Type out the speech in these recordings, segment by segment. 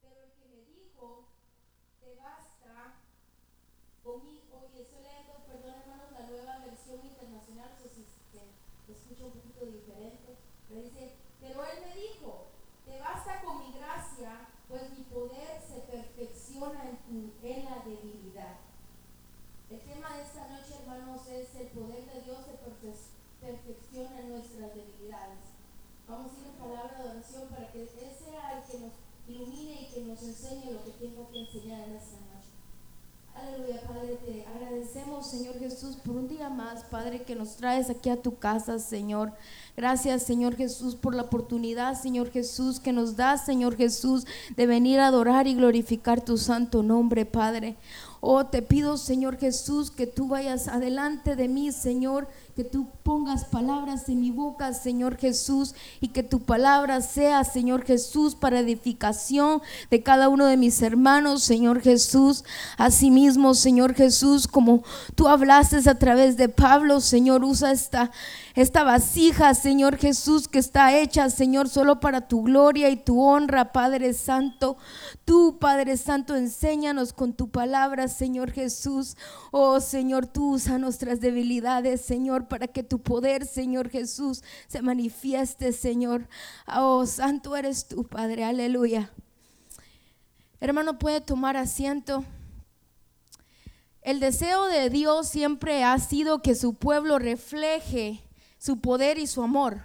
Pero el que me dijo, te basta conmigo, oye, estoy leyendo, perdón hermanos, la nueva versión internacional, sé si se escucha un poquito diferente, pero dice, pero él me dijo, te basta con mi gracia, pues mi poder se perfecciona en, tu, en la debilidad. El tema de esta noche, hermanos, es el poder de Dios se perfecciona en nuestras debilidades. Vamos a ir a palabra de oración para que Él sea el que nos ilumine y que nos enseñe lo que tengo que enseñar en esta noche. Aleluya, Padre, te agradecemos, Señor Jesús, por un día más, Padre, que nos traes aquí a tu casa, Señor. Gracias, Señor Jesús, por la oportunidad, Señor Jesús, que nos das, Señor Jesús, de venir a adorar y glorificar tu santo nombre, Padre. Oh, te pido, Señor Jesús, que tú vayas adelante de mí, Señor que tú pongas palabras en mi boca, Señor Jesús, y que tu palabra sea, Señor Jesús, para edificación de cada uno de mis hermanos, Señor Jesús. Asimismo, Señor Jesús, como tú hablaste a través de Pablo, Señor, usa esta esta vasija, Señor Jesús, que está hecha, Señor, solo para tu gloria y tu honra, Padre Santo. Tú, Padre Santo, enséñanos con tu palabra, Señor Jesús. Oh, Señor, tú usa nuestras debilidades, Señor, para que tu poder, Señor Jesús, se manifieste, Señor. Oh, Santo eres tú, Padre. Aleluya. Hermano, puede tomar asiento. El deseo de Dios siempre ha sido que su pueblo refleje su poder y su amor.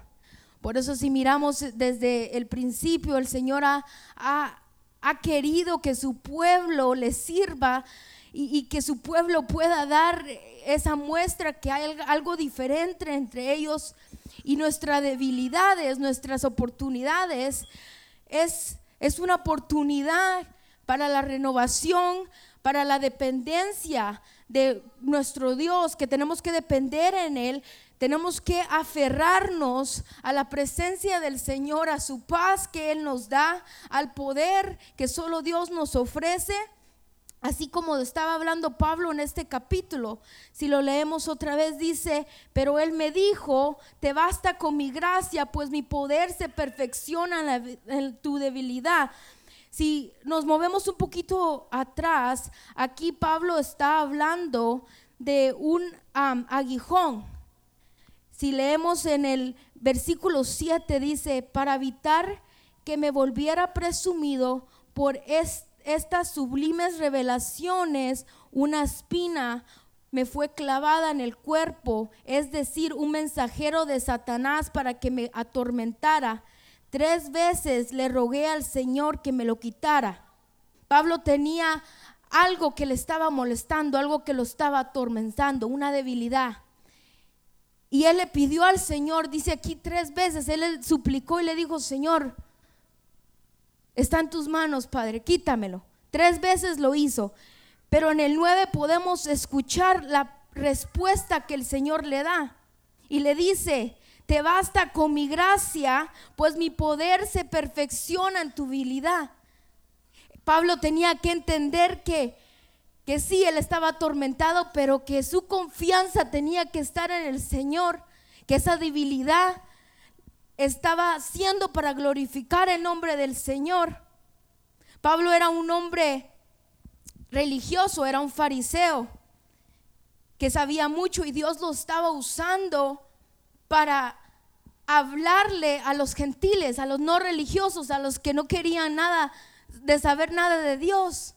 Por eso si miramos desde el principio, el Señor ha, ha, querido que su pueblo le sirva y, que su pueblo pueda dar esa muestra que hay algo diferente entre ellos y nuestras debilidades, nuestras oportunidades. Es, es una oportunidad para la renovación, para la dependencia de nuestro Dios, que tenemos que depender en Él, tenemos que aferrarnos a la presencia del Señor, a su paz que Él nos da, al poder que solo Dios nos ofrece. Así como estaba hablando Pablo en este capítulo, si lo leemos otra vez, dice, pero él me dijo, te basta con mi gracia, pues mi poder se perfecciona en, tu debilidad. Si nos movemos un poquito atrás, aquí Pablo está hablando de un aguijón si leemos en el versículo 7 dice, para evitar que me volviera presumido por estas sublimes revelaciones, una espina me fue clavada en el cuerpo, es decir, un mensajero de Satanás para que me atormentara. Tres veces le rogué al Señor que me lo quitara. Pablo tenía algo que le estaba molestando, algo que lo estaba atormentando, una debilidad. Y él le pidió al Señor, dice aquí tres veces, él le suplicó y le dijo, Señor, está en tus manos, Padre, quítamelo. Tres veces lo hizo, pero en el nueve podemos escuchar la respuesta que el Señor le da. Y le dice, te basta con mi gracia, pues mi poder se perfecciona en tu habilidad. Pablo tenía que entender que que sí, él estaba atormentado, pero que su confianza tenía que estar en el Señor, que esa debilidad estaba haciendo para glorificar el nombre del Señor. Pablo era un hombre religioso, era un fariseo que sabía mucho y Dios lo estaba usando para hablarle a los gentiles, a los no religiosos, a los que no querían nada de saber nada de Dios.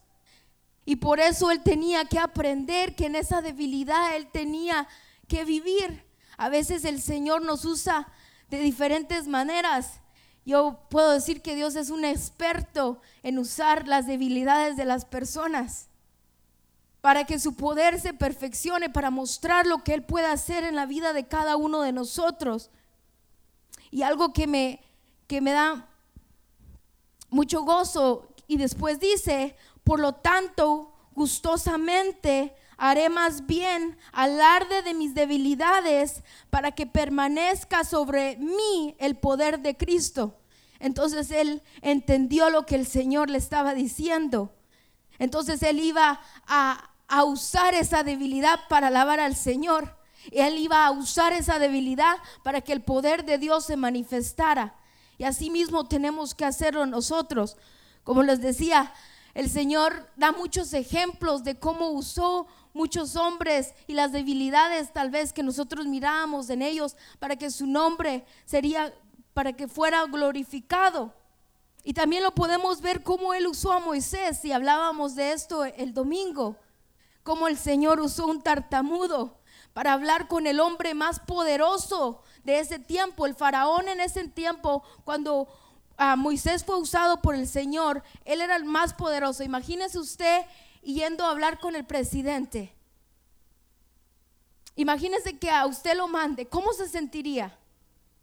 Y por eso él tenía que aprender que en esa debilidad él tenía que vivir. A veces el Señor nos usa de diferentes maneras. Yo puedo decir que Dios es un experto en usar las debilidades de las personas para que su poder se perfeccione, para mostrar lo que Él puede hacer en la vida de cada uno de nosotros. Y algo que me, que me da mucho gozo, y después dice, por lo tanto, gustosamente haré más bien alarde de mis debilidades para que permanezca sobre mí el poder de Cristo. Entonces él entendió lo que el Señor le estaba diciendo. Entonces él iba a, a usar esa debilidad para alabar al Señor. Él iba a usar esa debilidad para que el poder de Dios se manifestara. Y así mismo tenemos que hacerlo nosotros. Como les decía, el Señor da muchos ejemplos de cómo usó muchos hombres y las debilidades tal vez que nosotros mirábamos en ellos para que su nombre sería, para que fuera glorificado. Y también lo podemos ver cómo Él usó a Moisés, y hablábamos de esto el domingo, cómo el Señor usó un tartamudo para hablar con el hombre más poderoso de ese tiempo, el faraón en ese tiempo, cuando ah, Moisés fue usado por el Señor, él era el más poderoso. Imagínese usted yendo a hablar con el presidente. Imagínese que a usted lo mande, ¿cómo se sentiría?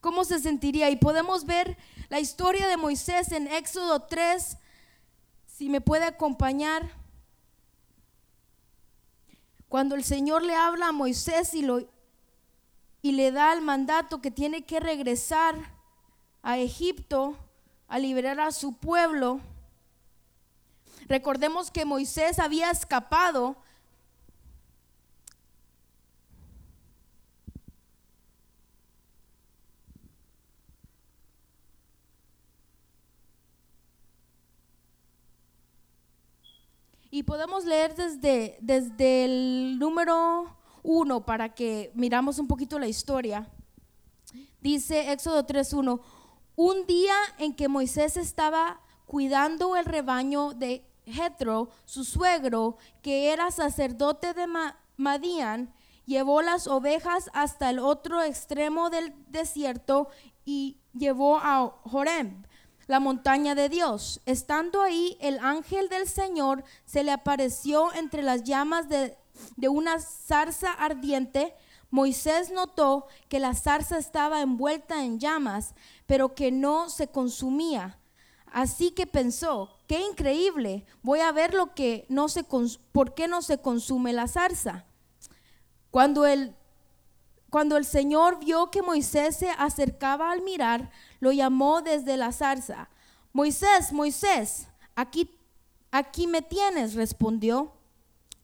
¿Cómo se sentiría? Y podemos ver la historia de Moisés en Éxodo 3, si me puede acompañar. Cuando el Señor le habla a Moisés y, lo, y le da el mandato que tiene que regresar a Egipto a liberar a su pueblo, recordemos que Moisés había escapado Y podemos leer desde, desde el número uno para que miramos un poquito la historia. Dice Éxodo 3.1, un día en que Moisés estaba cuidando el rebaño de Jetro, su suegro, que era sacerdote de Madián, llevó las ovejas hasta el otro extremo del desierto y llevó a Jorem la montaña de Dios. Estando ahí, el ángel del Señor se le apareció entre las llamas de, una zarza ardiente. Moisés notó que la zarza estaba envuelta en llamas, pero que no se consumía. Así que pensó, qué increíble, voy a ver lo que no se por qué no se consume la zarza. Cuando el, cuando el Señor vio que Moisés se acercaba al mirar, lo llamó desde la zarza. Moisés, Moisés, aquí, aquí me tienes, respondió.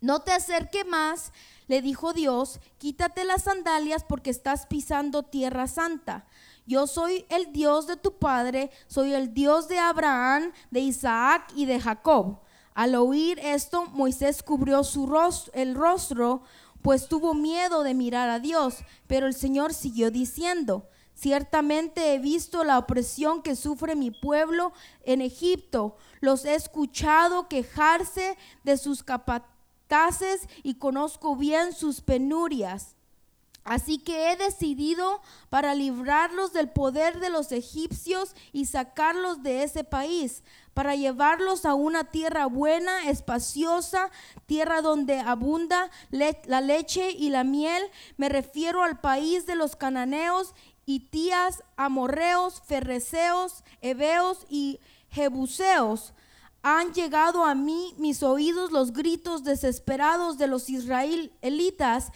No te acerque más, le dijo Dios, quítate las sandalias porque estás pisando tierra santa. Yo soy el Dios de tu padre, soy el Dios de Abraham, de Isaac y de Jacob. Al oír esto, Moisés cubrió su rostro, el rostro, pues tuvo miedo de mirar a Dios. Pero el Señor siguió diciendo, Ciertamente he visto la opresión que sufre mi pueblo en Egipto. Los he escuchado quejarse de sus y conozco bien sus penurias. Así que he decidido para librarlos del poder de los egipcios y sacarlos de ese país, para llevarlos a una tierra buena, espaciosa, tierra donde abunda la leche y la miel. Me refiero al país de los cananeos Itías, amorreos, ferreceos, heveos y jebuseos. Han llegado a mí mis oídos los gritos desesperados de los israelitas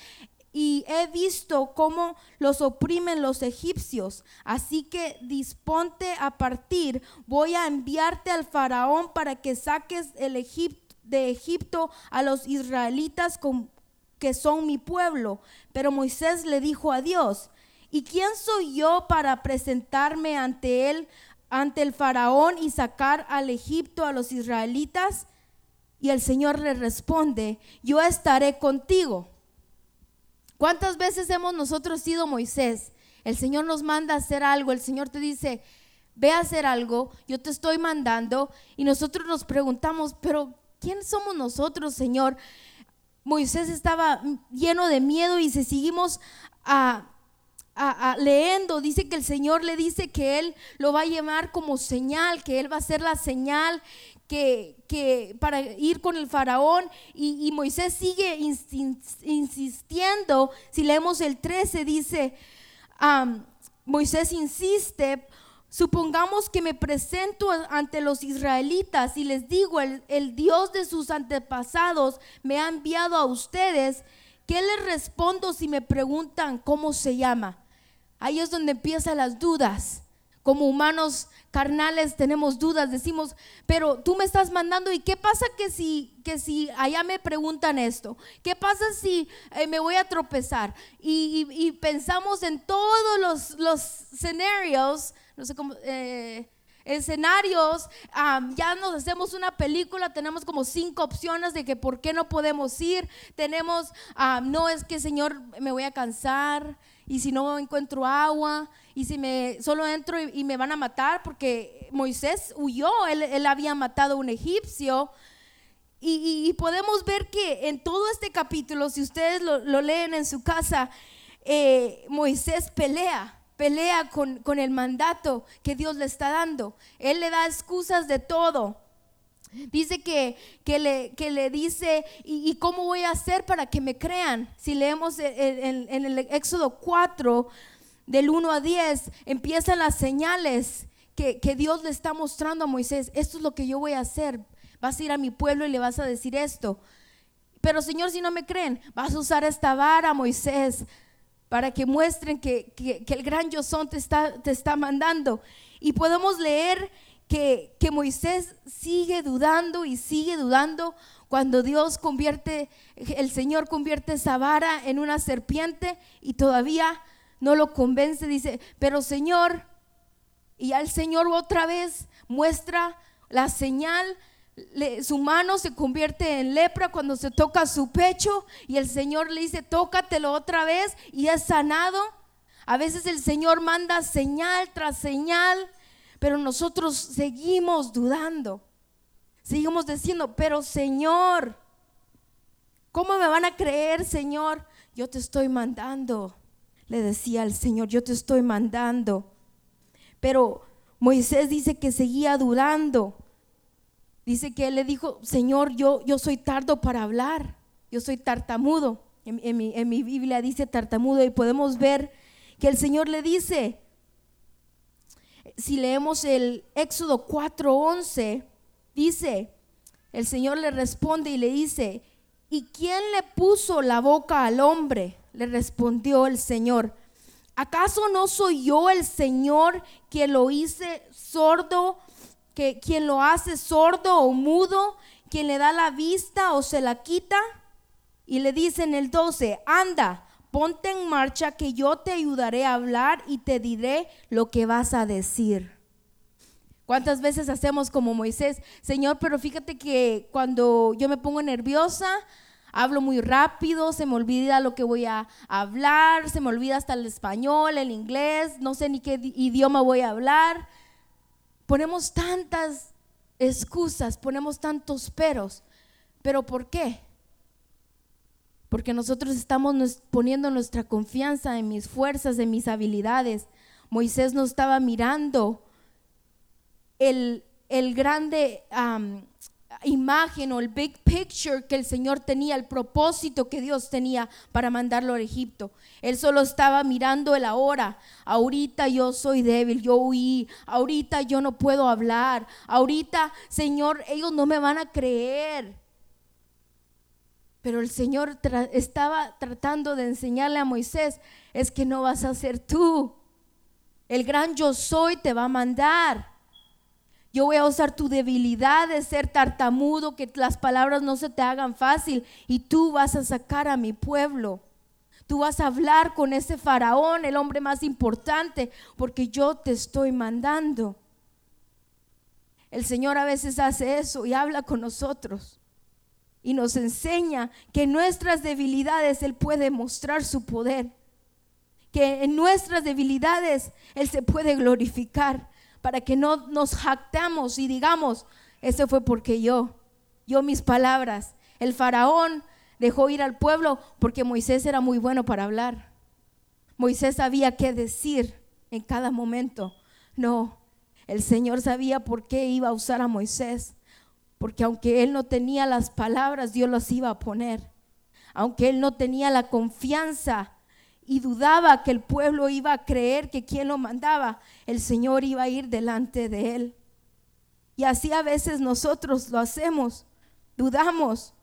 y he visto cómo los oprimen los egipcios. Así que disponte a partir. Voy a enviarte al faraón para que saques el de Egipto a los israelitas que son mi pueblo. Pero Moisés le dijo a Dios, ¿Y quién soy yo para presentarme ante él, ante el faraón y sacar al Egipto a los israelitas? Y el Señor le responde, yo estaré contigo. ¿Cuántas veces hemos nosotros sido Moisés? El Señor nos manda a hacer algo, el Señor te dice, ve a hacer algo, yo te estoy mandando, y nosotros nos preguntamos, pero ¿quién somos nosotros, Señor? Moisés estaba lleno de miedo y si seguimos a a, leyendo, dice que el Señor le dice que Él lo va a llevar como señal, que Él va a ser la señal que, que para ir con el faraón. Y, Moisés sigue insistiendo. Si leemos el 13, dice, Moisés insiste, supongamos que me presento ante los israelitas y les digo, el, el Dios de sus antepasados me ha enviado a ustedes. ¿Qué les respondo si me preguntan cómo se llama? Ahí es donde empiezan las dudas. Como humanos carnales tenemos dudas, decimos, pero tú me estás mandando y qué pasa que si que si allá me preguntan esto, qué pasa si eh, me voy a tropezar y, pensamos en todos los, los escenarios, no sé cómo, eh, escenarios, ya nos hacemos una película, tenemos como cinco opciones de que por qué no podemos ir, tenemos, no es que Señor me voy a cansar y si no encuentro agua y si me solo entro y, me van a matar porque Moisés huyó, él, había matado a un egipcio. Y, podemos ver que en todo este capítulo, si ustedes lo, leen en su casa, eh, Moisés pelea pelea con, el mandato que Dios le está dando. Él le da excusas de todo. Dice que, que, le, que le dice, ¿y, cómo voy a hacer para que me crean? Si leemos en, el Éxodo 4, del 1 a 10, empiezan las señales que, que Dios le está mostrando a Moisés. Esto es lo que yo voy a hacer. Vas a ir a mi pueblo y le vas a decir esto. Pero Señor, si no me creen, vas a usar esta vara, Moisés para que muestren que, el gran yo te está, te está mandando. Y podemos leer que, que, Moisés sigue dudando y sigue dudando cuando Dios convierte, el Señor convierte esa vara en una serpiente y todavía no lo convence. Dice, pero Señor, y al Señor otra vez muestra la señal su mano se convierte en lepra cuando se toca su pecho y el Señor le dice, tócatelo otra vez y es sanado. A veces el Señor manda señal tras señal, pero nosotros seguimos dudando. Seguimos diciendo, pero Señor, ¿cómo me van a creer, Señor? Yo te estoy mandando, le decía el Señor, yo te estoy mandando. Pero Moisés dice que seguía dudando. Dice que él le dijo, Señor, yo, yo soy tardo para hablar, yo soy tartamudo. En, mi, en mi Biblia dice tartamudo y podemos ver que el Señor le dice, si leemos el Éxodo 4:11, dice, el Señor le responde y le dice, ¿y quién le puso la boca al hombre? Le respondió el Señor, ¿acaso no soy yo el Señor que lo hice sordo que quien lo hace sordo o mudo, quien le da la vista o se la quita. Y le dice en el 12, anda, ponte en marcha que yo te ayudaré a hablar y te diré lo que vas a decir. ¿Cuántas veces hacemos como Moisés? Señor, pero fíjate que cuando yo me pongo nerviosa, hablo muy rápido, se me olvida lo que voy a hablar, se me olvida hasta el español, el inglés, no sé ni qué idioma voy a hablar ponemos tantas excusas, ponemos tantos peros. ¿Pero por qué? Porque nosotros estamos poniendo nuestra confianza en mis fuerzas, en mis habilidades. Moisés no estaba mirando el, el grande imagen o el big picture que el Señor tenía, el propósito que Dios tenía para mandarlo a Egipto. Él solo estaba mirando el ahora. Ahorita yo soy débil, yo huí. Ahorita yo no puedo hablar. Ahorita, Señor, ellos no me van a creer. Pero el Señor estaba tratando de enseñarle a Moisés, es que no vas a ser tú. El gran yo soy te va a mandar. Yo voy a usar tu debilidad de ser tartamudo, que las palabras no se te hagan fácil y tú vas a sacar a mi pueblo. Tú vas a hablar con ese faraón, el hombre más importante, porque yo te estoy mandando. El Señor a veces hace eso y habla con nosotros y nos enseña que en nuestras debilidades Él puede mostrar su poder, que en nuestras debilidades Él se puede glorificar para que no nos jactamos y digamos, eso fue porque yo, yo mis palabras. El faraón dejó ir al pueblo porque Moisés era muy bueno para hablar. Moisés sabía qué decir en cada momento. No, el Señor sabía por qué iba a usar a Moisés. Porque aunque él no tenía las palabras, Dios las iba a poner. Aunque él no tenía la confianza y dudaba que el pueblo iba a creer que quien lo mandaba, el Señor iba a ir delante de él. Y así a veces nosotros lo hacemos, dudamos.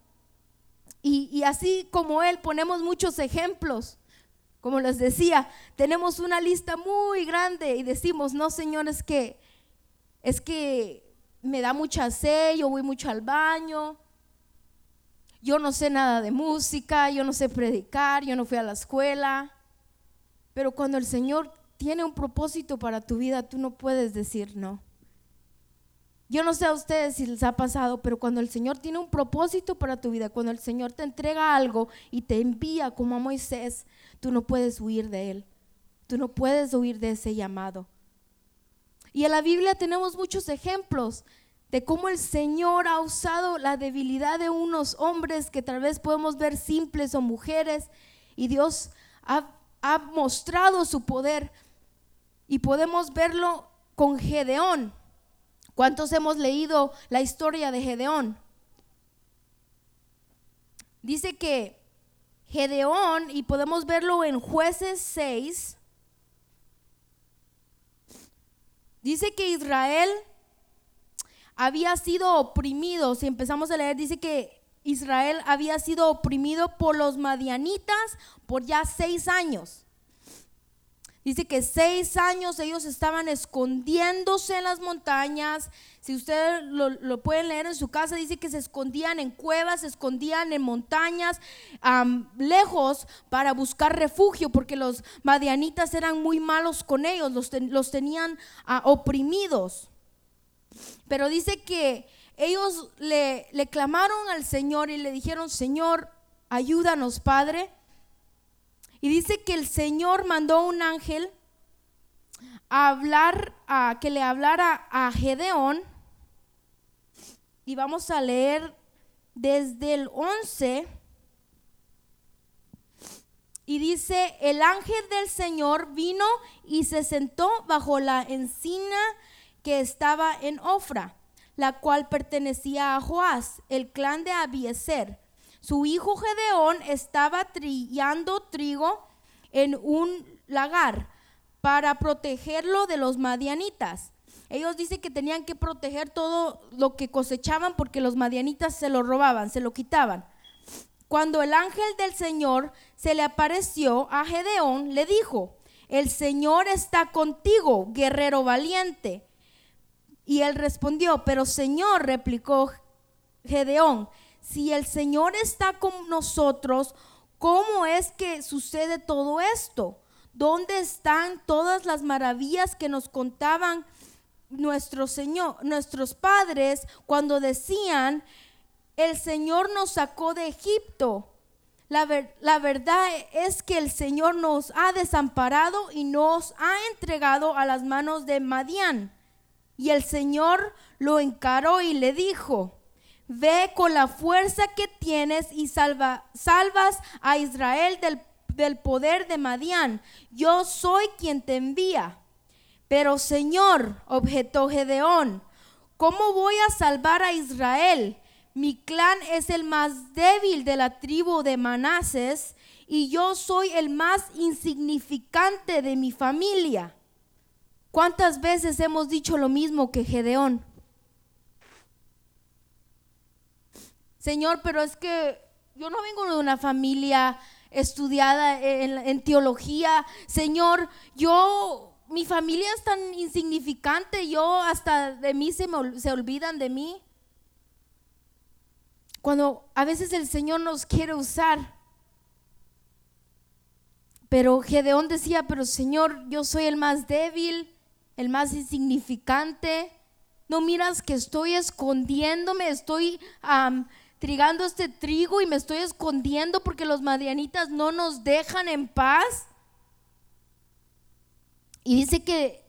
Y, así como él ponemos muchos ejemplos. Como les decía, tenemos una lista muy grande y decimos, no, Señor, es que, es que me da mucha sed, yo voy mucho al baño, yo no sé nada de música, yo no sé predicar, yo no fui a la escuela. Pero cuando el Señor tiene un propósito para tu vida, tú no puedes decir no. Yo no sé a ustedes si les ha pasado, pero cuando el Señor tiene un propósito para tu vida, cuando el Señor te entrega algo y te envía como a Moisés, tú no puedes huir de él. Tú no puedes huir de ese llamado. Y en la Biblia tenemos muchos ejemplos de cómo el Señor ha usado la debilidad de unos hombres que tal vez podemos ver simples o mujeres y Dios ha, ha mostrado su poder y podemos verlo con Gedeón. ¿Cuántos hemos leído la historia de Gedeón? Dice que Gedeón, y podemos verlo en jueces 6, dice que Israel había sido oprimido. Si empezamos a leer, dice que Israel había sido oprimido por los madianitas por ya seis años. Dice que seis años ellos estaban escondiéndose en las montañas. Si ustedes lo, pueden leer en su casa, dice que se escondían en cuevas, se escondían en montañas, lejos para buscar refugio, porque los madianitas eran muy malos con ellos, los, tenían ah, oprimidos. Pero dice que ellos le, le clamaron al Señor y le dijeron, Señor, ayúdanos, Padre. Y dice que el Señor mandó un ángel a hablar, a que le hablara a Gedeón. Y vamos a leer desde el 11. Y dice, el ángel del Señor vino y se sentó bajo la encina que estaba en Ofra, la cual pertenecía a Joás, el clan de Abieser su hijo Gedeón estaba trillando trigo en un lagar para protegerlo de los madianitas. Ellos dicen que tenían que proteger todo lo que cosechaban porque los madianitas se lo robaban, se lo quitaban. Cuando el ángel del Señor se le apareció a Gedeón, le dijo, el Señor está contigo, guerrero valiente. Y él respondió, pero Señor, replicó Gedeón, si el Señor está con nosotros, ¿cómo es que sucede todo esto? ¿Dónde están todas las maravillas que nos contaban nuestro Señor, nuestros padres cuando decían, el Señor nos sacó de Egipto? La, la, verdad es que el Señor nos ha desamparado y nos ha entregado a las manos de Madián. Y el Señor lo encaró y le dijo, Ve con la fuerza que tienes y salva, salvas a Israel del, del poder de Madián. Yo soy quien te envía. Pero Señor, objetó Gedeón, ¿cómo voy a salvar a Israel? Mi clan es el más débil de la tribu de Manases y yo soy el más insignificante de mi familia. ¿Cuántas veces hemos dicho lo mismo que Gedeón? Señor, pero es que yo no vengo de una familia estudiada en, teología. Señor, yo, mi familia es tan insignificante, yo hasta de mí se, me, se olvidan de mí. Cuando a veces el Señor nos quiere usar. Pero Gedeón decía, pero Señor, yo soy el más débil, el más insignificante. No miras que estoy escondiéndome, estoy trigando este trigo y me estoy escondiendo porque los madianitas no nos dejan en paz. Y dice que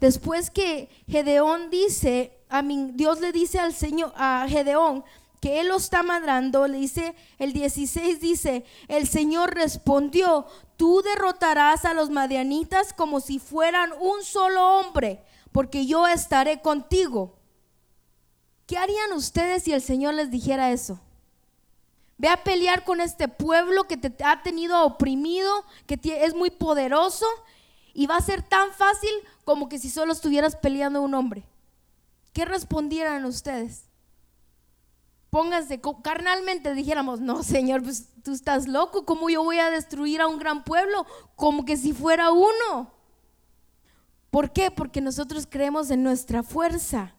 después que Gedeón dice, a mí, Dios le dice al Señor, a Gedeón, que él lo está mandando, le dice, el 16 dice, el Señor respondió, tú derrotarás a los madianitas como si fueran un solo hombre, porque yo estaré contigo. ¿Qué harían ustedes si el Señor les dijera eso? Ve a pelear con este pueblo que te ha tenido oprimido, que es muy poderoso y va a ser tan fácil como que si solo estuvieras peleando un hombre. ¿Qué respondieran ustedes? Pónganse, carnalmente dijéramos, no, Señor, pues tú estás loco, ¿cómo yo voy a destruir a un gran pueblo? Como que si fuera uno. ¿Por qué? Porque nosotros creemos en nuestra fuerza.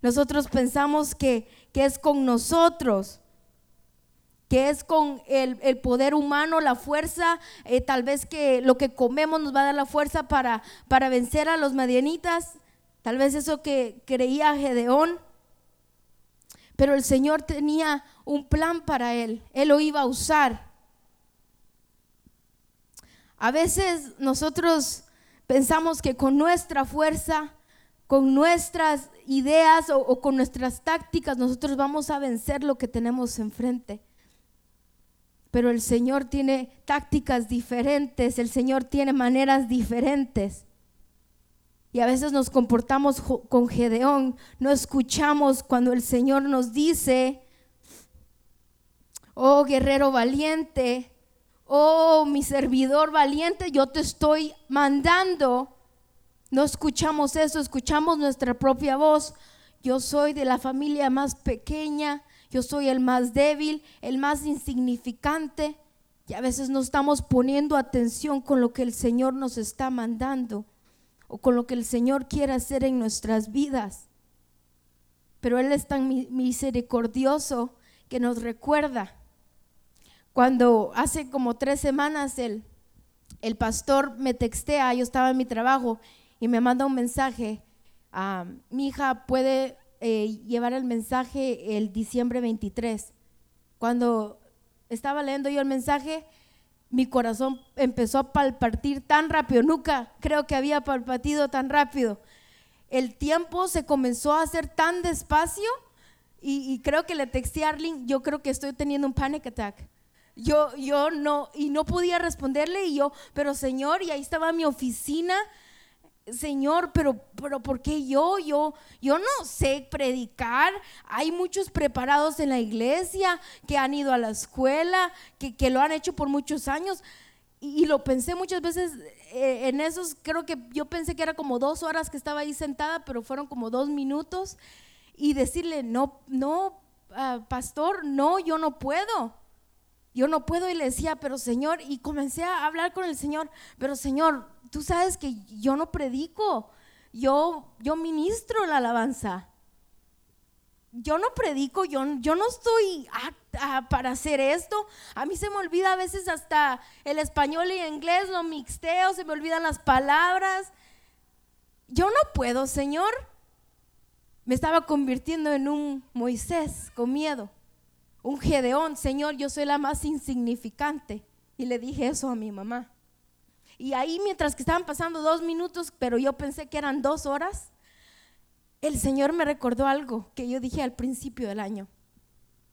Nosotros pensamos que, es con nosotros. que es con el, poder humano, la fuerza, eh, tal vez que lo que comemos nos va a dar la fuerza para, para vencer a los madianitas, tal vez eso que creía Gedeón, pero el Señor tenía un plan para él, él lo iba a usar. A veces nosotros pensamos que con nuestra fuerza, con nuestras ideas o, con nuestras tácticas, nosotros vamos a vencer lo que tenemos enfrente. Pero el Señor tiene tácticas diferentes, el Señor tiene maneras diferentes. Y a veces nos comportamos con Gedeón, no escuchamos cuando el Señor nos dice, oh guerrero valiente, oh mi servidor valiente, yo te estoy mandando no escuchamos eso, escuchamos nuestra propia voz. Yo soy de la familia más pequeña, yo soy el más débil, el más insignificante. Y a veces no estamos poniendo atención con lo que el Señor nos está mandando o con lo que el Señor quiere hacer en nuestras vidas. Pero Él es tan misericordioso que nos recuerda. Cuando hace como tres semanas el, el pastor me textea, yo estaba en mi trabajo y me manda un mensaje. mi hija puede eh, llevar el mensaje el diciembre 23. Cuando estaba leyendo yo el mensaje, mi corazón empezó a palpartir tan rápido. Nunca creo que había palpatido tan rápido. El tiempo se comenzó a hacer tan despacio y, creo que le texté a Arlene, yo creo que estoy teniendo un panic attack. Yo, yo no, y no podía responderle y yo, pero Señor, y ahí estaba mi oficina Señor, pero, pero ¿por qué yo? Yo, yo no sé predicar. Hay muchos preparados en la iglesia que han ido a la escuela, que, lo han hecho por muchos años. Y, lo pensé muchas veces eh, en esos, creo que yo pensé que era como dos horas que estaba ahí sentada, pero fueron como dos minutos. Y decirle, no, no, ah, pastor, no, yo no puedo yo no puedo y le decía, pero Señor, y comencé a hablar con el Señor, pero Señor, tú sabes que yo no predico, yo, yo ministro la alabanza. Yo no predico, yo, yo no estoy apta para hacer esto. A mí se me olvida a veces hasta el español y el inglés, lo mixteo, se me olvidan las palabras. Yo no puedo, Señor. Me estaba convirtiendo en un Moisés con miedo un Gedeón, Señor, yo soy la más insignificante. Y le dije eso a mi mamá. Y ahí mientras que estaban pasando dos minutos, pero yo pensé que eran dos horas, el Señor me recordó algo que yo dije al principio del año.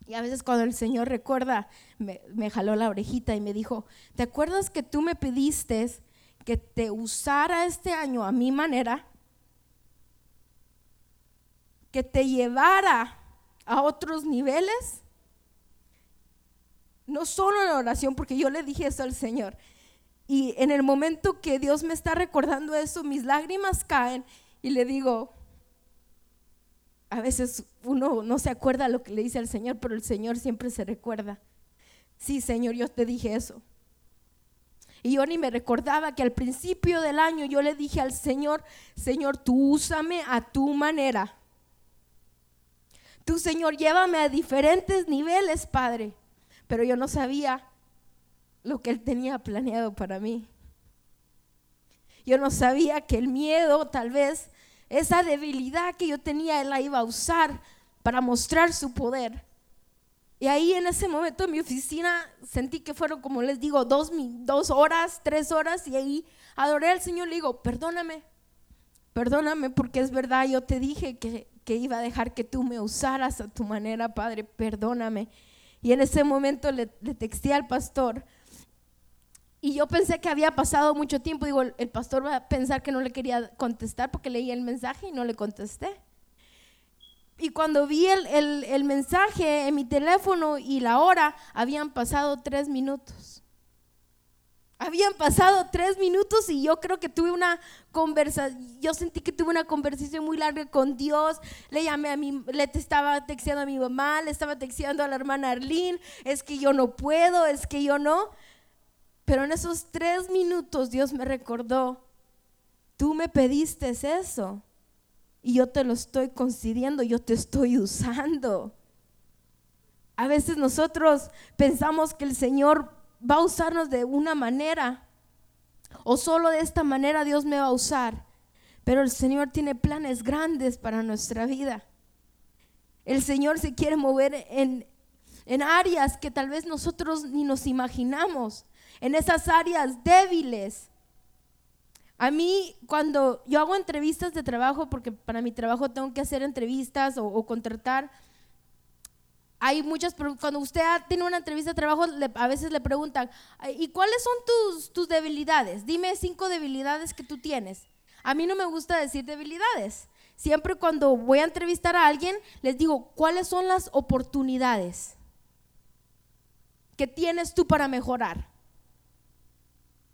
Y a veces cuando el Señor recuerda, me, jaló la orejita y me dijo, ¿te acuerdas que tú me pediste que te usara este año a mi manera? Que te llevara a otros niveles no solo en la oración, porque yo le dije eso al Señor. Y en el momento que Dios me está recordando eso, mis lágrimas caen y le digo, a veces uno no se acuerda lo que le dice al Señor, pero el Señor siempre se recuerda. Sí, Señor, yo te dije eso. Y yo ni me recordaba que al principio del año yo le dije al Señor, Señor, tú úsame a tu manera. Tú, Señor, llévame a diferentes niveles, Padre pero yo no sabía lo que Él tenía planeado para mí. Yo no sabía que el miedo, tal vez, esa debilidad que yo tenía, Él la iba a usar para mostrar su poder. Y ahí en ese momento en mi oficina sentí que fueron, como les digo, dos, dos horas, tres horas, y ahí adoré al Señor le digo, perdóname, perdóname porque es verdad, yo te dije que, que iba a dejar que tú me usaras a tu manera, Padre, perdóname. Y en ese momento le, texté al pastor. Y yo pensé que había pasado mucho tiempo. Digo, el pastor va a pensar que no le quería contestar porque leí el mensaje y no le contesté. Y cuando vi el, el mensaje en mi teléfono y la hora, habían pasado tres minutos. Habían pasado tres minutos y yo creo que tuve una conversación, yo sentí que tuve una conversación muy larga con Dios. Le llamé a mi, le estaba texteando a mi mamá, le estaba texteando a la hermana Arlene, es que yo no puedo, es que yo no. Pero en esos tres minutos Dios me recordó, tú me pediste eso y yo te lo estoy concediendo, yo te estoy usando. A veces nosotros pensamos que el Señor va a usarnos de una manera o solo de esta manera Dios me va a usar. Pero el Señor tiene planes grandes para nuestra vida. El Señor se quiere mover en, en áreas que tal vez nosotros ni nos imaginamos, en esas áreas débiles. A mí, cuando yo hago entrevistas de trabajo, porque para mi trabajo tengo que hacer entrevistas o, contratar, hay muchas, cuando usted tiene una entrevista de trabajo, a veces le preguntan, ¿y cuáles son tus, tus debilidades? Dime cinco debilidades que tú tienes. A mí no me gusta decir debilidades. Siempre cuando voy a entrevistar a alguien, les digo, ¿cuáles son las oportunidades que tienes tú para mejorar?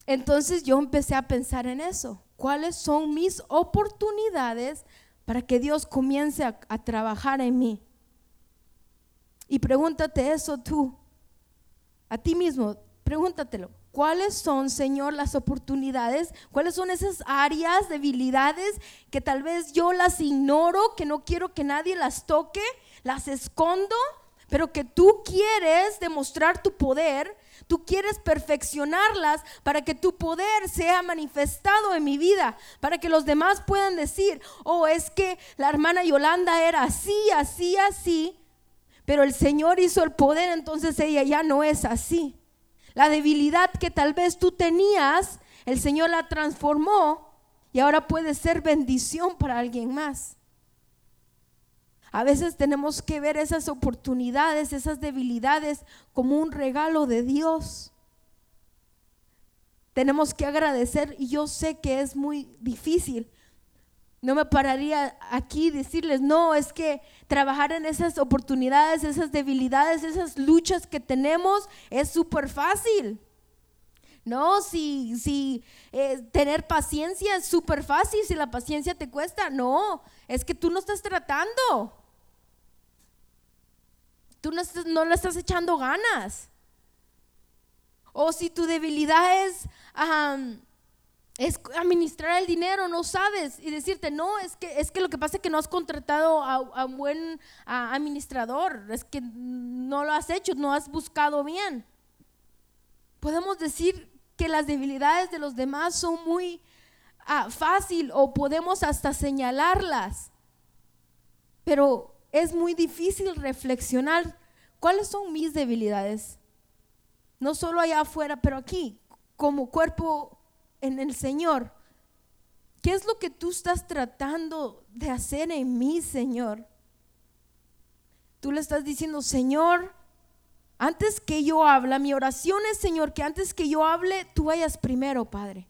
Entonces yo empecé a pensar en eso. ¿Cuáles son mis oportunidades para que Dios comience a, trabajar en mí? Y pregúntate eso tú, a ti mismo, pregúntatelo. ¿Cuáles son, Señor, las oportunidades? ¿Cuáles son esas áreas, debilidades que tal vez yo las ignoro, que no quiero que nadie las toque, las escondo, pero que tú quieres demostrar tu poder Tú quieres perfeccionarlas para que tu poder sea manifestado en mi vida, para que los demás puedan decir, oh, es que la hermana Yolanda era así, así, así, pero el Señor hizo el poder, entonces ella ya no es así. La debilidad que tal vez tú tenías, el Señor la transformó y ahora puede ser bendición para alguien más. A veces tenemos que ver esas oportunidades, esas debilidades como un regalo de Dios. Tenemos que agradecer y yo sé que es muy difícil. No me pararía aquí decirles, no, es que trabajar en esas oportunidades, esas debilidades, esas luchas que tenemos es súper fácil. No, si, si eh, tener paciencia es súper fácil, si la paciencia te cuesta, no, es que tú no estás tratando. Tú no, no le estás echando ganas. O si tu debilidad es, es administrar el dinero, no sabes, y decirte, no, es que, es que lo que pasa es que no has contratado a, un buen administrador, es que no lo has hecho, no has buscado bien. Podemos decir que las debilidades de los demás son muy ah, fácil o podemos hasta señalarlas, pero es muy difícil reflexionar cuáles son mis debilidades. No solo allá afuera, pero aquí, como cuerpo en el Señor. ¿Qué es lo que tú estás tratando de hacer en mí, Señor? Tú le estás diciendo, Señor, antes que yo hable, mi oración es, Señor, que antes que yo hable, tú vayas primero, Padre.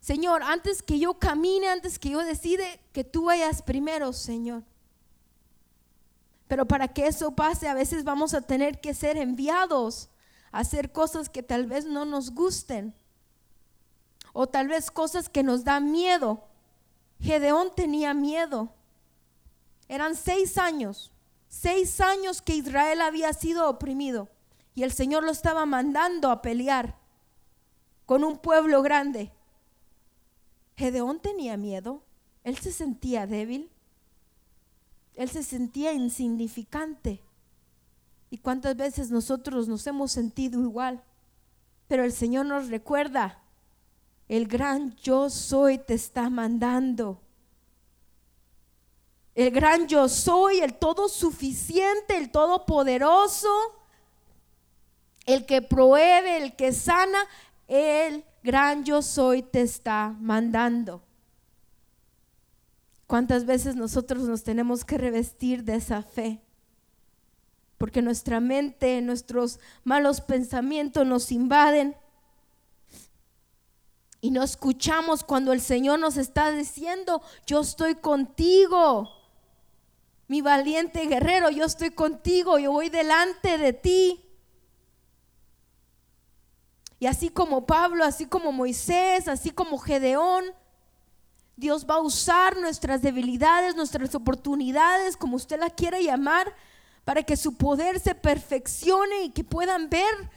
Señor, antes que yo camine, antes que yo decide, que tú vayas primero, Señor. Pero para que eso pase, a veces vamos a tener que ser enviados hacer cosas que tal vez no nos gusten. O tal vez cosas que nos dan miedo. Gedeón tenía miedo. Eran seis años, seis años que Israel había sido oprimido. Y el Señor lo estaba mandando a pelear con un pueblo grande. Gedeón tenía miedo, él se sentía débil, él se sentía insignificante. ¿Y cuántas veces nosotros nos hemos sentido igual? Pero el Señor nos recuerda, el gran yo soy te está mandando. El gran yo soy, el todo suficiente, el todopoderoso, el que provee, el que sana, el gran yo soy te está mandando. ¿Cuántas veces nosotros nos tenemos que revestir de esa fe? Porque nuestra mente, nuestros malos pensamientos nos invaden y no escuchamos cuando el Señor nos está diciendo, yo estoy contigo, mi valiente guerrero, yo estoy contigo, yo voy delante de ti. Y así como Pablo, así como Moisés, así como Gedeón, Dios va a usar nuestras debilidades, nuestras oportunidades, como usted la quiera llamar, para que su poder se perfeccione y que puedan ver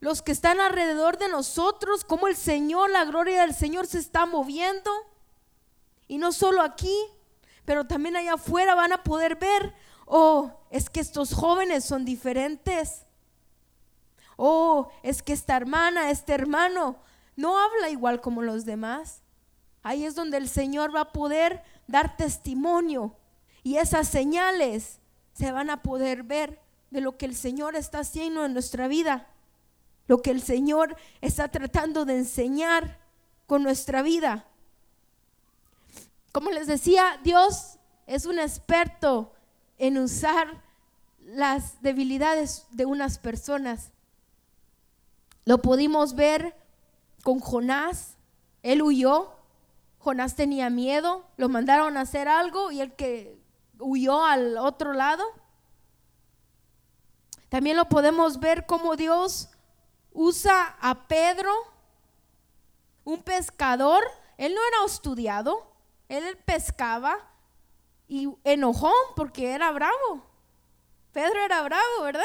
los que están alrededor de nosotros, cómo el Señor, la gloria del Señor se está moviendo. Y no solo aquí, pero también allá afuera van a poder ver, oh, es que estos jóvenes son diferentes. Oh, es que esta hermana, este hermano, no habla igual como los demás. Ahí es donde el Señor va a poder dar testimonio y esas señales se van a poder ver de lo que el Señor está haciendo en nuestra vida, lo que el Señor está tratando de enseñar con nuestra vida. Como les decía, Dios es un experto en usar las debilidades de unas personas. Lo pudimos ver con Jonás. Él huyó. Jonás tenía miedo. Lo mandaron a hacer algo y el que huyó al otro lado. También lo podemos ver como Dios usa a Pedro, un pescador. Él no era estudiado, él pescaba y enojó porque era bravo. Pedro era bravo, ¿verdad?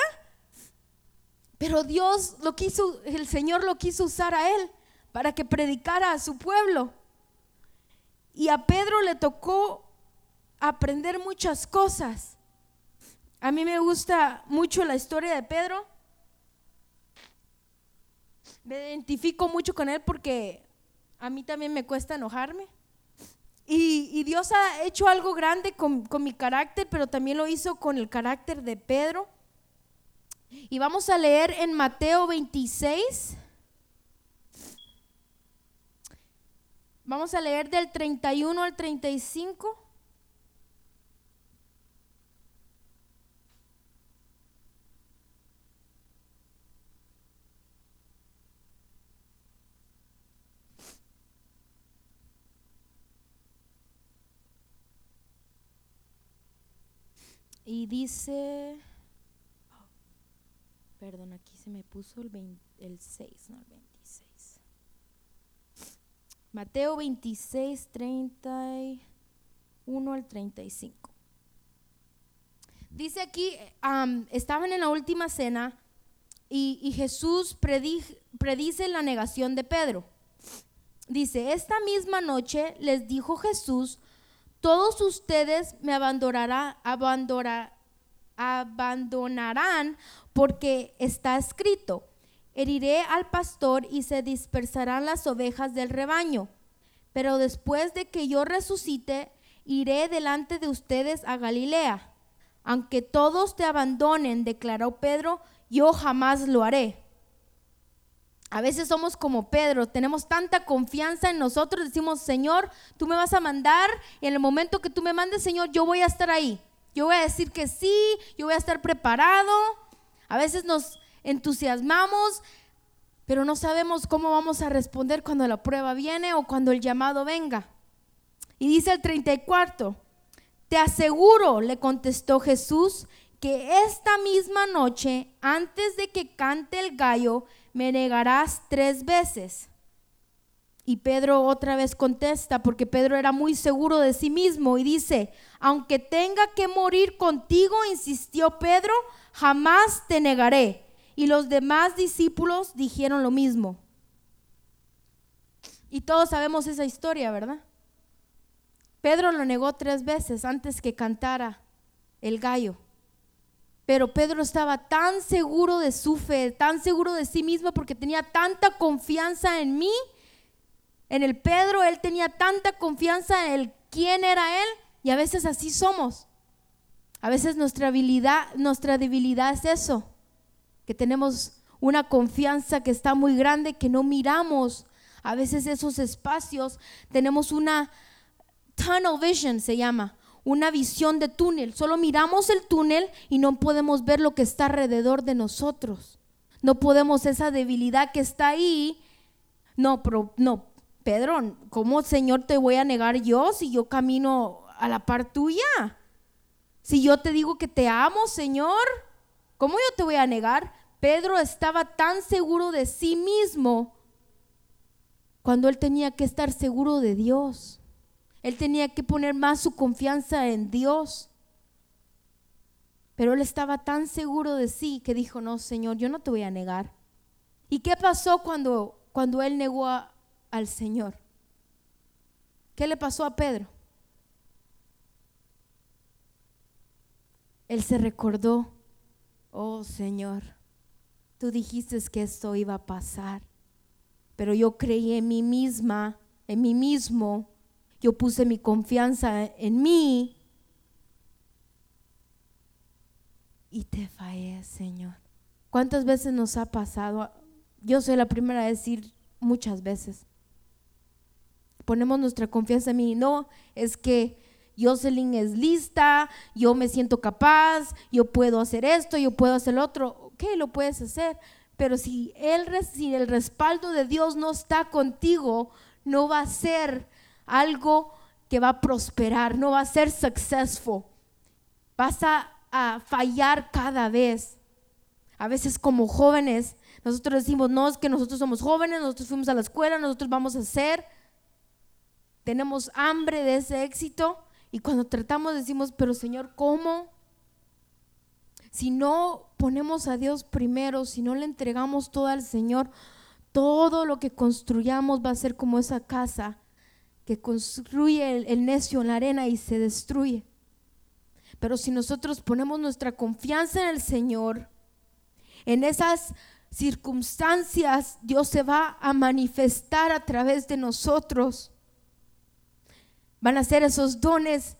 Pero Dios lo quiso, el Señor lo quiso usar a él para que predicara a su pueblo. Y a Pedro le tocó aprender muchas cosas. A mí me gusta mucho la historia de Pedro. Me identifico mucho con él porque a mí también me cuesta enojarme. Y, Dios ha hecho algo grande con, con, mi carácter, pero también lo hizo con el carácter de Pedro. Y vamos a leer en Mateo 26. Vamos a leer del 31 al 35. Y dice, perdón, aquí se me puso el, el 6, no el 26. Mateo 26, 31 al 35. Dice aquí, estaban en la última cena y, Jesús predice la negación de Pedro. Dice, esta misma noche les dijo Jesús, todos ustedes me abandonarán, abandonarán porque está escrito, heriré al pastor y se dispersarán las ovejas del rebaño. Pero después de que yo resucite, iré delante de ustedes a Galilea. Aunque todos te abandonen, declaró Pedro, yo jamás lo haré. A veces somos como Pedro, tenemos tanta confianza en nosotros, decimos, Señor, tú me vas a mandar y en el momento que tú me mandes, Señor, yo voy a estar ahí. Yo voy a decir que sí, yo voy a estar preparado. A veces nos entusiasmamos, pero no sabemos cómo vamos a responder cuando la prueba viene o cuando el llamado venga. Y dice el 34, te aseguro, le contestó Jesús, que esta misma noche, antes de que cante el gallo, me negarás tres veces. Y Pedro otra vez contesta, porque Pedro era muy seguro de sí mismo y dice, aunque tenga que morir contigo, insistió Pedro, jamás te negaré. Y los demás discípulos dijeron lo mismo. Y todos sabemos esa historia, ¿verdad? Pedro lo negó tres veces antes que cantara el gallo. Pero Pedro estaba tan seguro de su fe, tan seguro de sí mismo porque tenía tanta confianza en mí. En el Pedro, él tenía tanta confianza en el quién era él y a veces así somos. A veces nuestra nuestra debilidad es eso, que tenemos una confianza que está muy grande que no miramos. A veces esos espacios tenemos una tunnel vision se llama, una visión de túnel. Solo miramos el túnel y no podemos ver lo que está alrededor de nosotros. No podemos esa debilidad que está ahí. No, pero no, Pedro, ¿cómo Señor te voy a negar yo si yo camino a la par tuya? Si yo te digo que te amo, Señor, ¿cómo yo te voy a negar? Pedro estaba tan seguro de sí mismo cuando él tenía que estar seguro de Dios. Él tenía que poner más su confianza en Dios. Pero él estaba tan seguro de sí que dijo, no, Señor, yo no te voy a negar. ¿Y qué pasó cuando, cuando él negó al Señor? ¿Qué le pasó a Pedro? él se recordó, oh Señor, tú dijiste que esto iba a pasar, pero yo creí en mí misma, en mí mismo, yo puse mi confianza en mí y te fallé, Señor. ¿Cuántas veces nos ha pasado? Yo soy la primera a decir muchas veces. Ponemos nuestra confianza en mí. No, es que Jocelyn es lista, yo me siento capaz, yo puedo hacer esto, yo puedo hacer lo otro. Ok, lo puedes hacer. Pero si el, si el respaldo de Dios no está contigo, no va a ser algo que va a prosperar, no va a ser successful. Vas a a fallar cada vez. A veces como jóvenes, nosotros decimos, no, es que nosotros somos jóvenes, nosotros fuimos a la escuela, nosotros vamos a hacer, tenemos hambre de ese éxito y cuando tratamos decimos, pero Señor, ¿cómo? Si no ponemos a Dios primero, si no le entregamos todo al Señor, todo lo que construyamos va a ser como esa casa que construye el, necio en la arena y se destruye. Pero si nosotros ponemos nuestra confianza en el Señor, en esas circunstancias Dios se va a manifestar a través de nosotros. Van a ser esos dones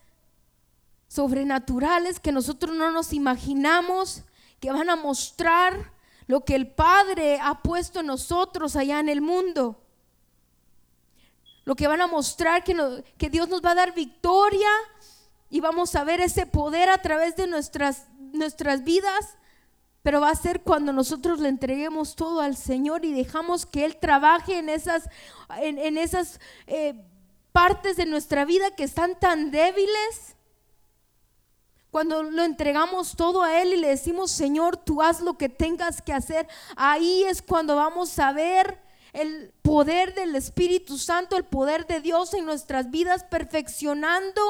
sobrenaturales que nosotros no nos imaginamos, que van a mostrar lo que el Padre ha puesto en nosotros allá en el mundo. Lo que van a mostrar que, Dios nos va a dar victoria y vamos a ver ese poder a través de nuestras, nuestras vidas, pero va a ser cuando nosotros le entreguemos todo al Señor y dejamos que Él trabaje en esas, en, esas eh, partes de nuestra vida que están tan débiles. Cuando lo entregamos todo a Él y le decimos, Señor, tú haz lo que tengas que hacer, ahí es cuando vamos a ver el poder del Espíritu Santo, el poder de Dios en nuestras vidas, perfeccionando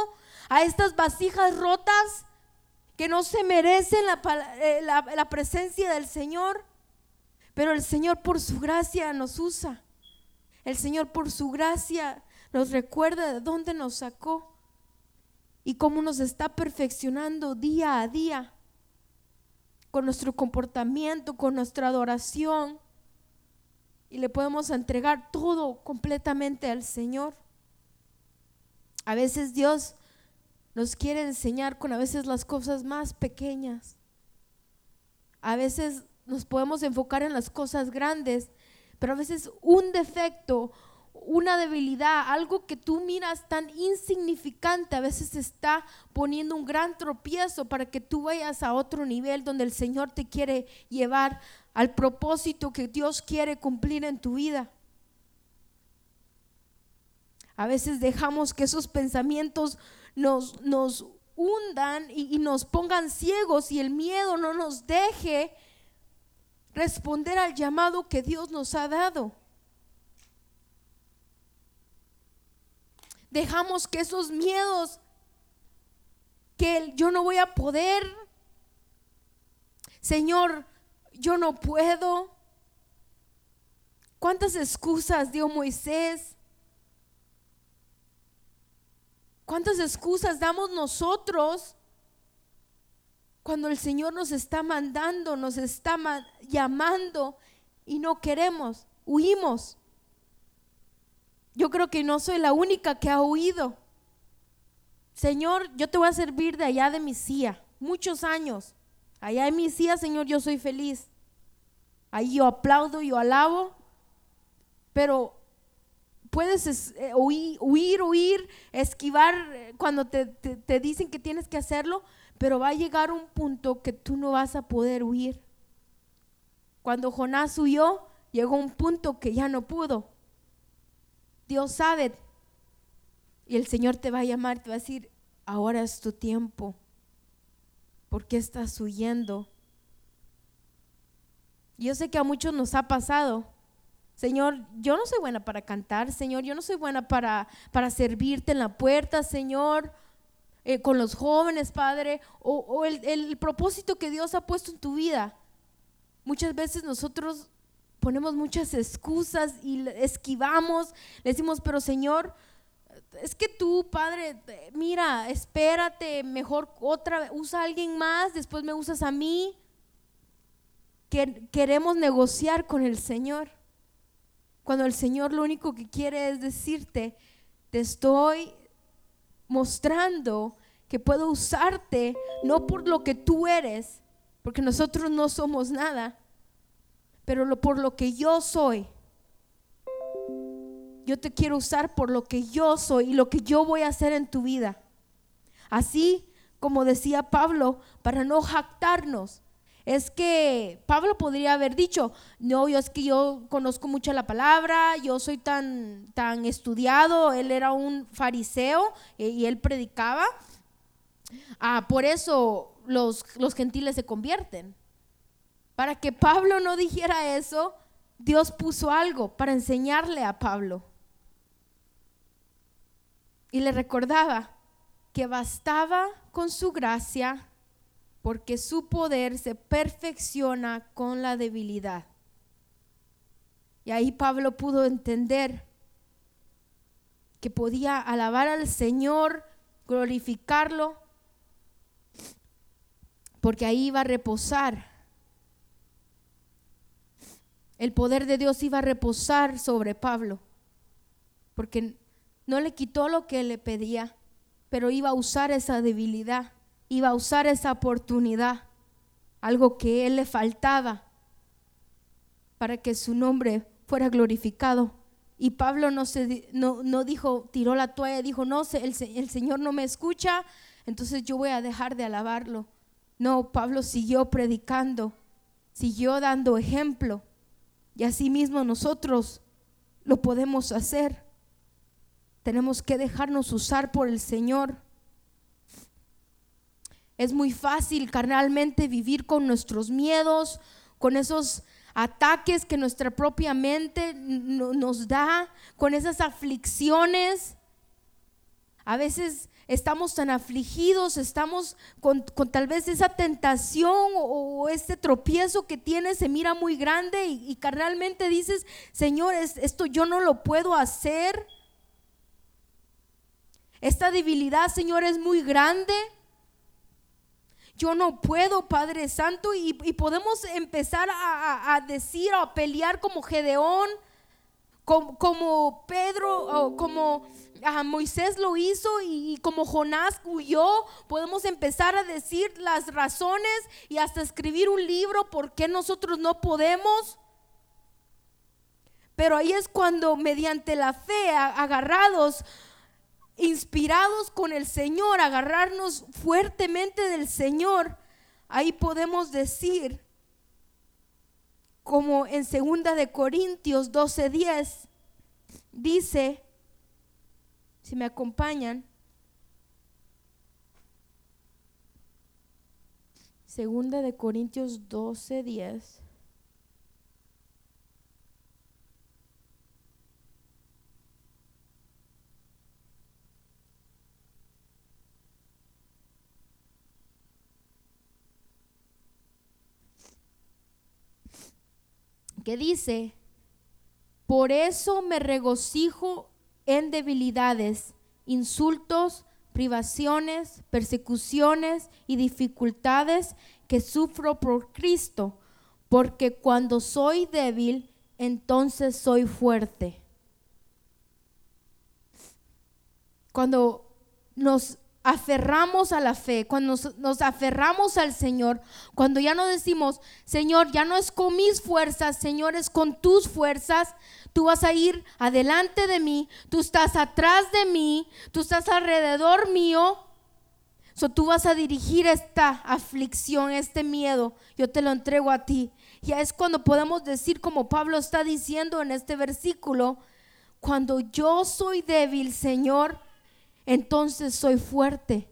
a estas vasijas rotas que no se merecen eh, la, presencia del Señor. Pero el Señor por su gracia nos usa. El Señor por su gracia nos recuerda de dónde nos sacó y cómo nos está perfeccionando día a día con nuestro comportamiento, con nuestra adoración. Y le podemos entregar todo completamente al Señor. A veces Dios nos quiere enseñar con a veces las cosas más pequeñas. A veces nos podemos enfocar en las cosas grandes, pero a veces un defecto, una debilidad, algo que tú miras tan insignificante, a veces está poniendo un gran tropiezo para que tú vayas a otro nivel donde el Señor te quiere llevar al propósito que Dios quiere cumplir en tu vida. A veces dejamos que esos pensamientos nos, nos hundan y, y nos pongan ciegos y el miedo no nos deje responder al llamado que Dios nos ha dado. Dejamos que esos miedos, que yo no voy a poder, Señor, yo no puedo. ¿Cuántas excusas dio Moisés? ¿Cuántas excusas damos nosotros cuando el Señor nos está mandando, nos está llamando y no queremos? Huimos. Yo creo que no soy la única que ha huido. Señor, yo te voy a servir de allá de mi silla, muchos años. Allá en mi silla, Señor, yo soy feliz. Ahí yo aplaudo, yo alabo, pero puedes eh, huir, huir, esquivar eh, cuando te, te dicen que tienes que hacerlo, pero va a llegar un punto que tú no vas a poder huir. Cuando Jonás huyó, llegó un punto que ya no pudo. Dios sabe. Y el Señor te va a llamar, te va a decir, ahora es tu tiempo. ¿Por qué estás huyendo? Yo sé que a muchos nos ha pasado Señor, yo no soy buena para cantar, Señor, yo no soy buena para, para servirte en la puerta, Señor, eh, con los jóvenes, Padre, o, el, el propósito que Dios ha puesto en tu vida. Muchas veces nosotros ponemos muchas excusas y esquivamos, le decimos, pero Señor, es que tú, Padre, mira, espérate, mejor otra vez, usa a alguien más, después me usas a mí. Que queremos negociar con el Señor. Cuando el Señor lo único que quiere es decirte, te estoy mostrando que puedo usarte no por lo que tú eres, porque nosotros no somos nada, pero lo, por lo que yo soy. Yo te quiero usar por lo que yo soy y lo que yo voy a hacer en tu vida. Así como decía Pablo, para no jactarnos. Es que Pablo podría haber dicho, no, yo es que yo conozco mucho la palabra, yo soy tan, tan estudiado, él era un fariseo eh, y él predicaba. Ah, por eso los, los gentiles se convierten. Para que Pablo no dijera eso, Dios puso algo para enseñarle a Pablo y le recordaba que bastaba con su gracia porque su poder se perfecciona con la debilidad. Y ahí Pablo pudo entender que podía alabar al Señor, glorificarlo, porque ahí iba a reposar. El poder de Dios iba a reposar sobre Pablo, porque no le quitó lo que le pedía, pero iba a usar esa debilidad, iba a usar esa oportunidad, algo que él le faltaba, para que su nombre fuera glorificado. Y Pablo no, se, no, dijo, tiró la toalla, dijo, no, el Señor no me escucha, entonces yo voy a dejar de alabarlo. No, Pablo siguió predicando, siguió dando ejemplo. Y así mismo nosotros lo podemos hacer. Tenemos que dejarnos usar por el Señor. Es muy fácil carnalmente vivir con nuestros miedos, con esos ataques que nuestra propia mente nos da, con esas aflicciones. A veces estamos tan afligidos, estamos con, tal vez esa tentación o, ese tropiezo que tienes se mira muy grande y, y carnalmente dices, Señor, esto yo no lo puedo hacer. Esta debilidad, Señor, es muy grande. Yo no puedo, Padre Santo, y, podemos empezar a, decir o a pelear como Gedeón, como, Pedro, o como Moisés lo hizo y, y, como Jonás huyó, podemos empezar a decir las razones y hasta escribir un libro por qué nosotros no podemos. Pero ahí es cuando mediante la fe, agarrados inspirados con el Señor, agarrarnos fuertemente del Señor, ahí podemos decir, como en segunda de Corintios 12:10 dice, si me acompañan, segunda de Corintios 12:10 que dice, por eso me regocijo en debilidades, insultos, privaciones, persecuciones y dificultades que sufro por Cristo, porque cuando soy débil, entonces soy fuerte. Cuando nos aferramos a la fe, cuando nos, aferramos al Señor, cuando ya no decimos, Señor, ya no es con mis fuerzas, Señor, es con tus fuerzas, tú vas a ir adelante de mí, tú estás atrás de mí, tú estás alrededor mío. So, tú vas a dirigir esta aflicción, este miedo, yo te lo entrego a ti. Ya es cuando podemos decir, como Pablo está diciendo en este versículo, cuando yo soy débil, Señor, entonces soy fuerte.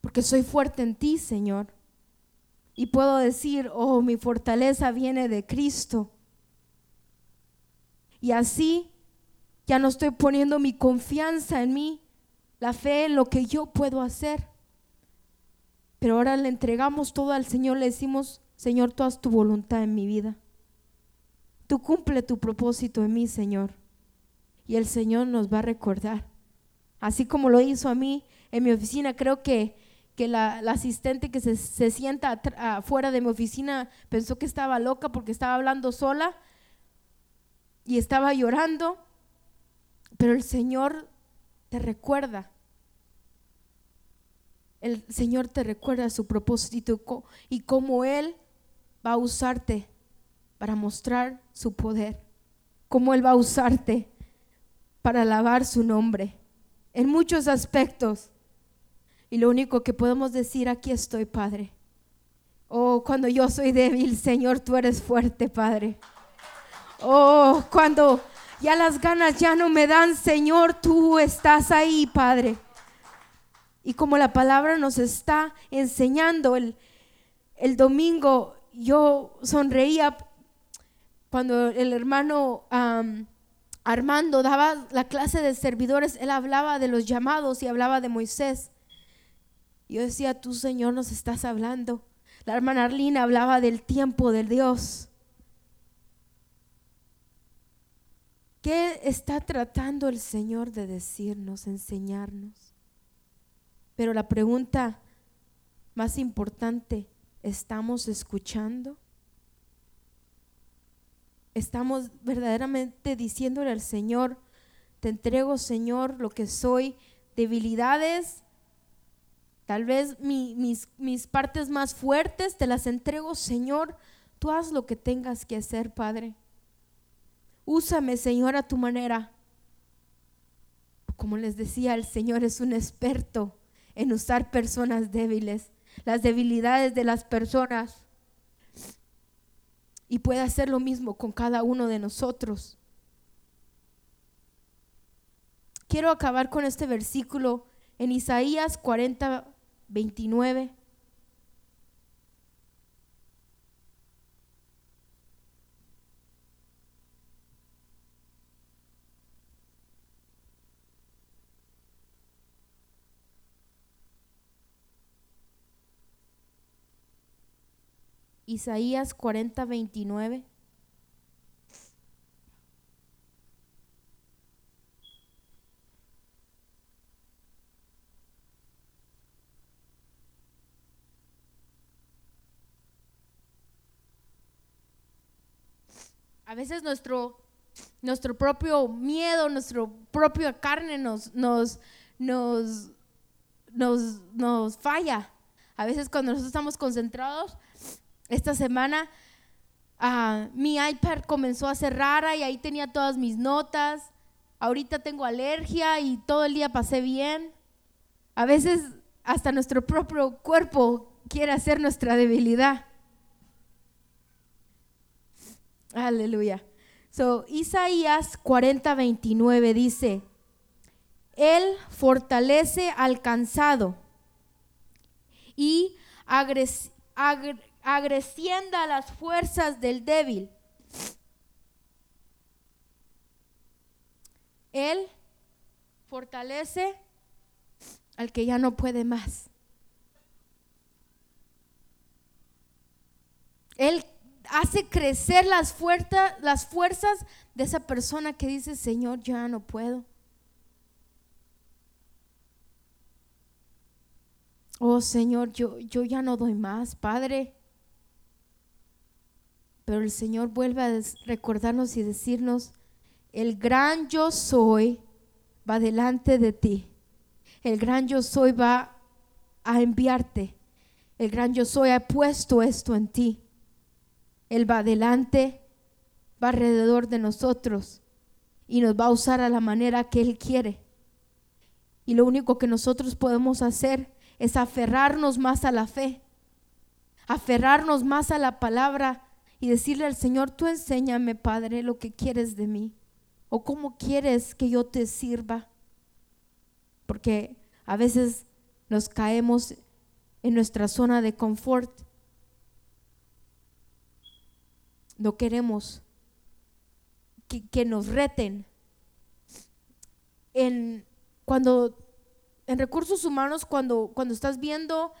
Porque soy fuerte en ti, Señor. Y puedo decir, oh, mi fortaleza viene de Cristo. Y así ya no estoy poniendo mi confianza en mí, la fe en lo que yo puedo hacer. Pero ahora le entregamos todo al Señor, le decimos, Señor, tú haz tu voluntad en mi vida. Tú cumple tu propósito en mí, Señor. Y el Señor nos va a recordar. Así como lo hizo a mí en mi oficina, creo que, que la, asistente que se, se sienta afuera de mi oficina pensó que estaba loca porque estaba hablando sola y estaba llorando, pero el Señor te recuerda. El Señor te recuerda su propósito y cómo Él va a usarte para mostrar su poder, cómo Él va a usarte para alabar su nombre en muchos aspectos. Y lo único que podemos decir, aquí estoy, Padre. Oh, cuando yo soy débil, Señor, tú eres fuerte, Padre. Oh, cuando ya las ganas ya no me dan, Señor, tú estás ahí, Padre. Y como la palabra nos está enseñando, el, el domingo yo sonreía cuando el hermano Armando daba la clase de servidores, él hablaba de los llamados y hablaba de Moisés. Yo decía, tú Señor nos estás hablando. La hermana Arlina hablaba del tiempo de Dios. ¿Qué está tratando el Señor de decirnos, enseñarnos? Pero la pregunta más importante, ¿estamos escuchando? ¿Estamos verdaderamente diciéndole al Señor, te entrego Señor lo que soy, debilidades, tal vez mis, mis partes más fuertes, te las entrego Señor, tú haz lo que tengas que hacer, Padre. Úsame, Señor, a tu manera. Como les decía, el Señor es un experto en usar personas débiles, las debilidades de las personas. Y puede hacer lo mismo con cada uno de nosotros. Quiero acabar con este versículo en Isaías 40, 29. Isaías 40, 29. A veces nuestro, nuestro propio miedo, nuestra propia carne nos, nos, nos, nos, nos falla. A veces cuando nosotros estamos concentrados, esta semana ah, mi iPad comenzó a ser rara y ahí tenía todas mis notas. Ahorita tengo alergia y todo el día pasé bien. A veces hasta nuestro propio cuerpo quiere hacer nuestra debilidad. Aleluya. So, Isaías 40, 29 dice, Él fortalece al cansado y agres, agresienda las fuerzas del débil. Él fortalece al que ya no puede más. Él hace crecer las, las fuerzas de esa persona que dice, Señor, ya no puedo. Oh Señor, yo, yo ya no doy más, Padre. Pero el Señor vuelve a recordarnos y decirnos, el gran yo soy va delante de ti. El gran yo soy va a enviarte. El gran yo soy ha puesto esto en ti. Él va adelante, va alrededor de nosotros y nos va a usar a la manera que Él quiere. Y lo único que nosotros podemos hacer es aferrarnos más a la fe, aferrarnos más a la palabra y decirle al Señor, tú enséñame, Padre, lo que quieres de mí o cómo quieres que yo te sirva. Porque a veces nos caemos en nuestra zona de confort. No queremos que, nos reten. En, cuando, en recursos humanos, cuando, cuando estás viendo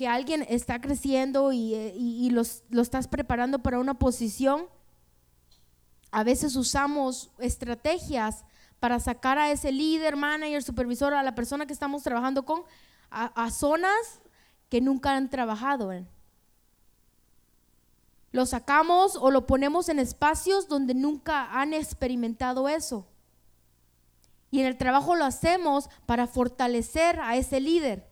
que alguien está creciendo y, eh, los, lo estás preparando para una posición, a veces usamos estrategias para sacar a ese líder, manager, supervisor, a la persona que estamos trabajando con, a, a zonas que nunca han trabajado en. Lo sacamos o lo ponemos en espacios donde nunca han experimentado eso. Y en el trabajo lo hacemos para fortalecer a ese líder,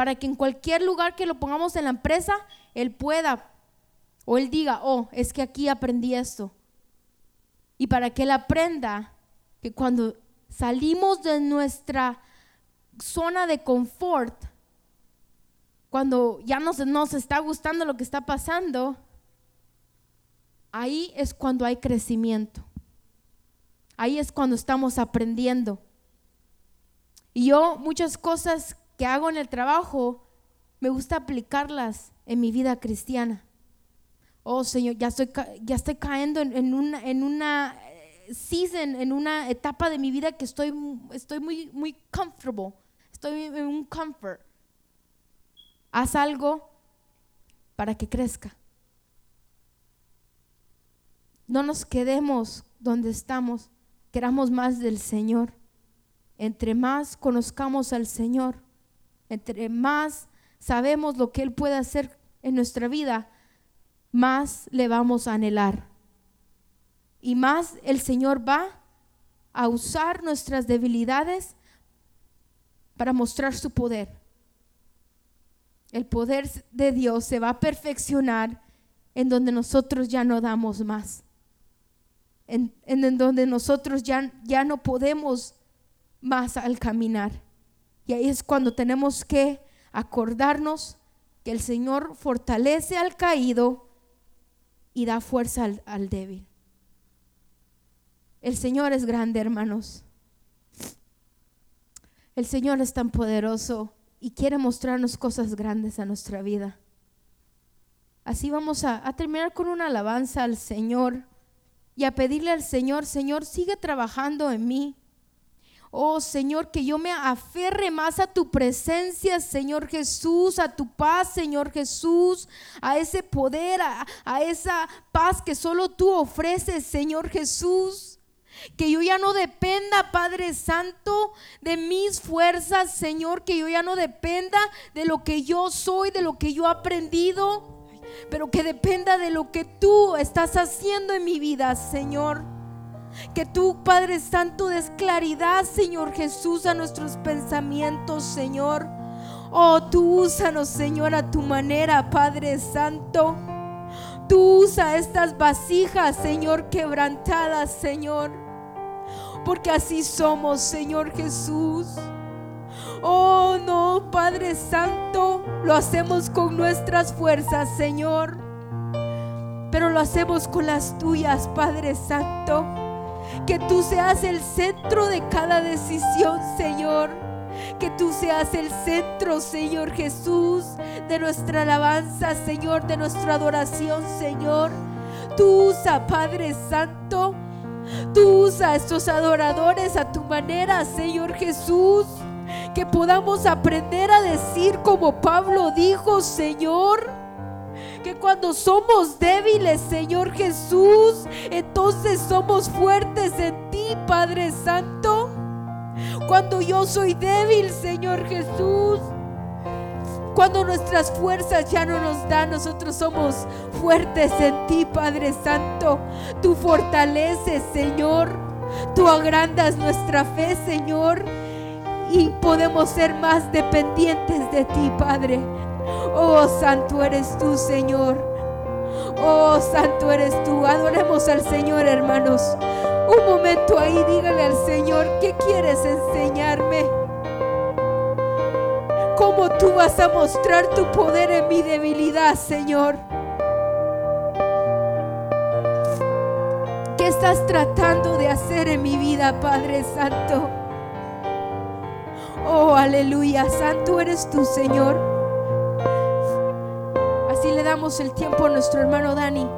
para que en cualquier lugar que lo pongamos en la empresa, él pueda o él diga, oh, es que aquí aprendí esto. Y para que él aprenda que cuando salimos de nuestra zona de confort, cuando ya nos, nos está gustando lo que está pasando, ahí es cuando hay crecimiento. Ahí es cuando estamos aprendiendo. Y yo muchas cosas que hago en el trabajo, me gusta aplicarlas en mi vida cristiana. Oh Señor, ya estoy, ya estoy cayendo en, una, en una eh, season, en una etapa de mi vida que estoy, estoy muy, muy comfortable. Estoy en un comfort. Haz algo para que crezca. No nos quedemos donde estamos. Queramos más del Señor. Entre más conozcamos al Señor, entre más sabemos lo que Él puede hacer en nuestra vida, más le vamos a anhelar. Y más el Señor va a usar nuestras debilidades para mostrar su poder. El poder de Dios se va a perfeccionar en donde nosotros ya no damos más en, donde nosotros ya, ya no podemos más al caminar. Y ahí es cuando tenemos que acordarnos que el Señor fortalece al caído y da fuerza al, débil. El Señor es grande, hermanos. El Señor es tan poderoso y quiere mostrarnos cosas grandes a nuestra vida. Así vamos a terminar con una alabanza al Señor y a pedirle al Señor, Señor, sigue trabajando en mí. Oh Señor, que yo me aferre más a tu presencia, Señor Jesús, a tu paz, Señor Jesús, a ese poder, a, esa paz que solo tú ofreces, Señor Jesús. Que yo ya no dependa, Padre Santo, de mis fuerzas, Señor, que yo ya no dependa de lo que yo soy, de lo que yo he aprendido pero que dependa de lo que tú estás haciendo en mi vida, Señor. Que tú, Padre Santo, des claridad, Señor Jesús, a nuestros pensamientos, Señor. Oh, tú úsanos, Señor, a tu manera, Padre Santo. Tú usa estas vasijas, Señor, quebrantadas, Señor. Porque así somos, Señor Jesús. Oh, no, Padre Santo, lo hacemos con nuestras fuerzas, Señor. Pero lo hacemos con las tuyas, Padre Santo. Que tú seas el centro de cada decisión, Señor. Que tú seas el centro, Señor Jesús, de nuestra alabanza, Señor, de nuestra adoración, Señor. Tú usa, Padre Santo. Tú usa a estos adoradores a tu manera, Señor Jesús que podamos aprender a decir como Pablo dijo, Señor, que cuando somos débiles, Señor Jesús, entonces somos fuertes en ti, Padre Santo. Cuando yo soy débil, Señor Jesús, cuando nuestras fuerzas ya no nos dan, nosotros somos fuertes en ti, Padre Santo. Tú fortaleces, Señor. Tú agrandas nuestra fe, Señor y podemos ser más dependientes de ti, Padre. Oh, santo eres tú, Señor. Oh, santo eres tú. Adoremos al Señor, hermanos. Un momento ahí, dígale al Señor, ¿qué quieres enseñarme? ¿Cómo tú vas a mostrar tu poder en mi debilidad, Señor? ¿Qué estás tratando de hacer en mi vida, Padre Santo? Oh, aleluya, santo eres tú, Señor. Así le damos el tiempo a nuestro hermano Dani.